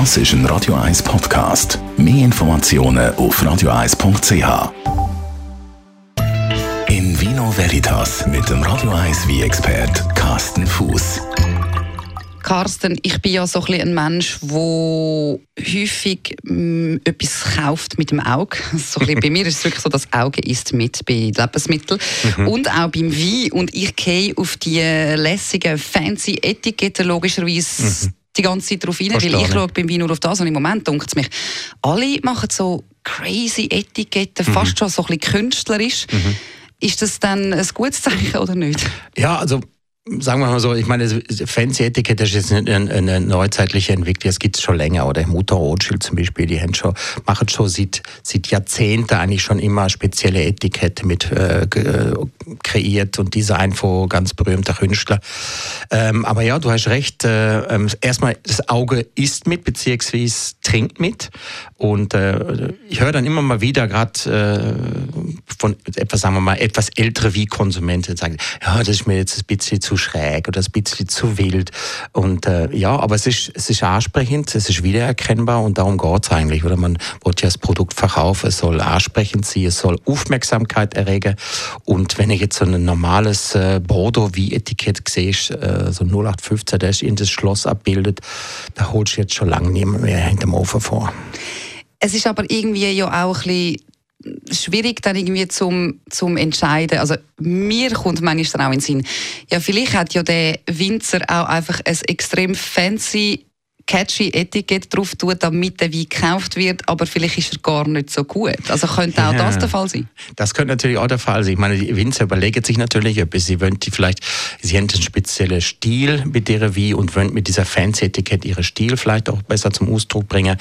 Das ist ein Radio 1 Podcast. Mehr Informationen auf radio1.ch. In Vino Veritas mit dem Radio 1 wie expert Carsten Fuß. Carsten, ich bin ja so ein, ein Mensch, der häufig mh, mm, etwas kauft mit dem Auge. So ein bei mir ist es wirklich so, das Auge ist mit bei Lebensmitteln mhm. und auch beim Wein. Und ich gehe auf die lässigen, fancy Etiketten logischerweise mhm. Die ganze Zeit drauf rein, weil ich schaue beim Wein nur auf das und im Moment denkt es mich, alle machen so crazy Etiketten, mhm. fast schon so ein bisschen künstlerisch. Mhm. Ist das dann ein gutes Zeichen oder nicht? Ja, also sagen wir mal so, ich meine, Fancy-Etikette ist jetzt eine, eine neuzeitliche Entwicklung, das gibt es schon länger. Oder Mutter Rothschild zum Beispiel, die haben schon, machen schon seit, seit Jahrzehnten eigentlich schon immer spezielle Etikette mit äh, kreiert und Design von ganz berühmter Künstler. Ähm, aber ja, du hast recht. Äh, ähm, erstmal, das Auge isst mit, beziehungsweise trinkt mit. Und äh, ich höre dann immer mal wieder, gerade äh, von etwas, sagen wir mal, etwas ältere wie Konsumenten sagen, ja, das ist mir jetzt ein bisschen zu schräg oder ein bisschen zu wild. Und äh, ja, aber es ist, es ist ansprechend, es ist wiedererkennbar und darum geht es eigentlich. Oder man will ja das Produkt verkaufen, es soll ansprechend sein, es soll Aufmerksamkeit erregen. Und wenn ich jetzt so ein normales äh, Bordeaux wie Etikett sehe, äh, so 0815, der ist in das Schloss abbildet, da holst du jetzt schon lange niemand mehr hinterm Ofen vor. Es ist aber irgendwie ja auch ein bisschen schwierig dann irgendwie zum, zum entscheiden. Also mir kommt manchmal auch in den Sinn, ja vielleicht hat ja der Winzer auch einfach ein extrem fancy catchy Etikett drauf tun, damit der Wein gekauft wird, aber vielleicht ist er gar nicht so gut. Also könnte auch ja, das der Fall sein? Das könnte natürlich auch der Fall sein. Ich meine, die Winzer überlegen sich natürlich, ob sie wollen die vielleicht, sie haben einen speziellen Stil mit ihrer Wein und wollen mit dieser Fancy-Etikett ihren Stil vielleicht auch besser zum Ausdruck bringen.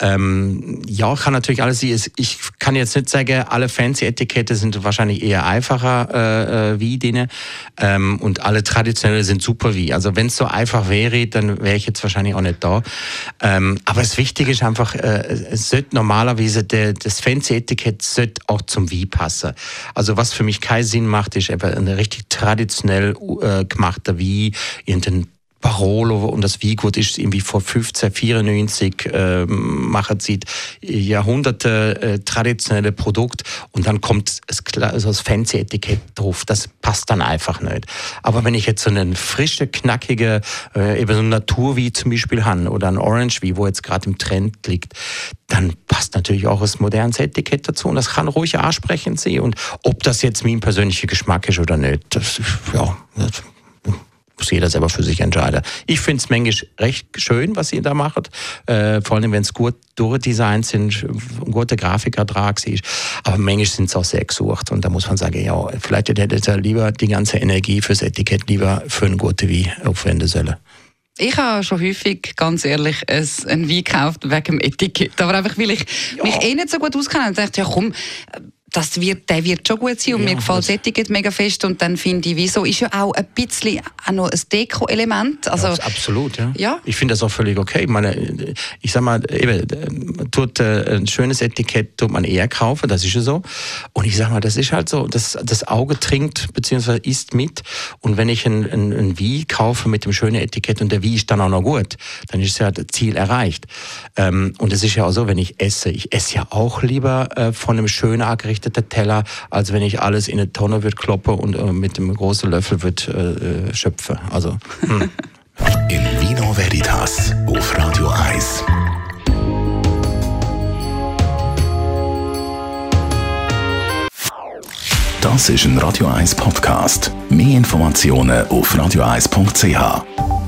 Ähm, ja, kann natürlich alles sein. Ich kann jetzt nicht sagen, alle Fancy-Etikette sind wahrscheinlich eher einfacher äh, äh wie denen ähm, und alle traditionelle sind super wie. Also wenn es so einfach wäre, dann wäre ich jetzt wahrscheinlich auch nicht nicht da. Ähm, aber das Wichtige ist einfach, äh, es sollte normalerweise, der, das Fancy-Etikett sollte auch zum Wie passen. Also was für mich keinen Sinn macht, ist einfach eine richtig traditionell äh, gemachte Wie, irgendein Barolo und das Wiegut ist irgendwie vor 1594 äh, machen sieht Jahrhunderte äh, traditionelle Produkt und dann kommt das, also das fancy Etikett drauf. Das passt dann einfach nicht. Aber wenn ich jetzt so einen frische, knackige, äh, eben so ein Naturwie zum Beispiel habe oder ein Orange wie, wo jetzt gerade im Trend liegt, dann passt natürlich auch das moderne Etikett dazu und das kann ruhig ansprechend sein. Und ob das jetzt mein persönlicher Geschmack ist oder nicht, das, ja, jeder selber für sich entscheiden. Ich finde es manchmal recht schön, was ihr da macht. Äh, vor allem, wenn es gut durchdesignt sind, ein guter Grafikertrag ist. Aber manchmal sind es auch sehr gesucht. Und da muss man sagen, ja, vielleicht hätte er lieber die ganze Energie fürs Etikett lieber für ein gutes Wein aufwenden sollen. Ich habe schon häufig, ganz ehrlich, ein, ein Wein gekauft wegen dem Etikett. Aber einfach, weil ich ja. mich eh nicht so gut auskenne. Und dachte, ja komm, das wird, der wird schon gut sein und ja, mir gefällt das Etikett mega fest und dann finde ich, wieso ist ja auch ein bisschen auch noch ein Deko-Element. Also, ja, absolut, ja. ja. Ich finde das auch völlig okay. Ich meine, ich sag mal, eben, tut äh, ein schönes Etikett tut man eher kaufen, das ist ja so. Und ich sag mal, das ist halt so, das, das Auge trinkt bzw. isst mit und wenn ich ein, ein, ein Wie kaufe mit dem schönen Etikett und der Wie ist dann auch noch gut, dann ist ja das Ziel erreicht. Ähm, und es ist ja auch so, wenn ich esse, ich esse ja auch lieber äh, von einem schönen angerichteten der Teller, als wenn ich alles in eine Tonne wird kloppe und äh, mit einem großen Löffel wird äh, schöpfe. Also. Hm. In Vino Veritas auf Radio 1. Das ist ein Radio 1 Podcast. Mehr Informationen auf radio1.ch.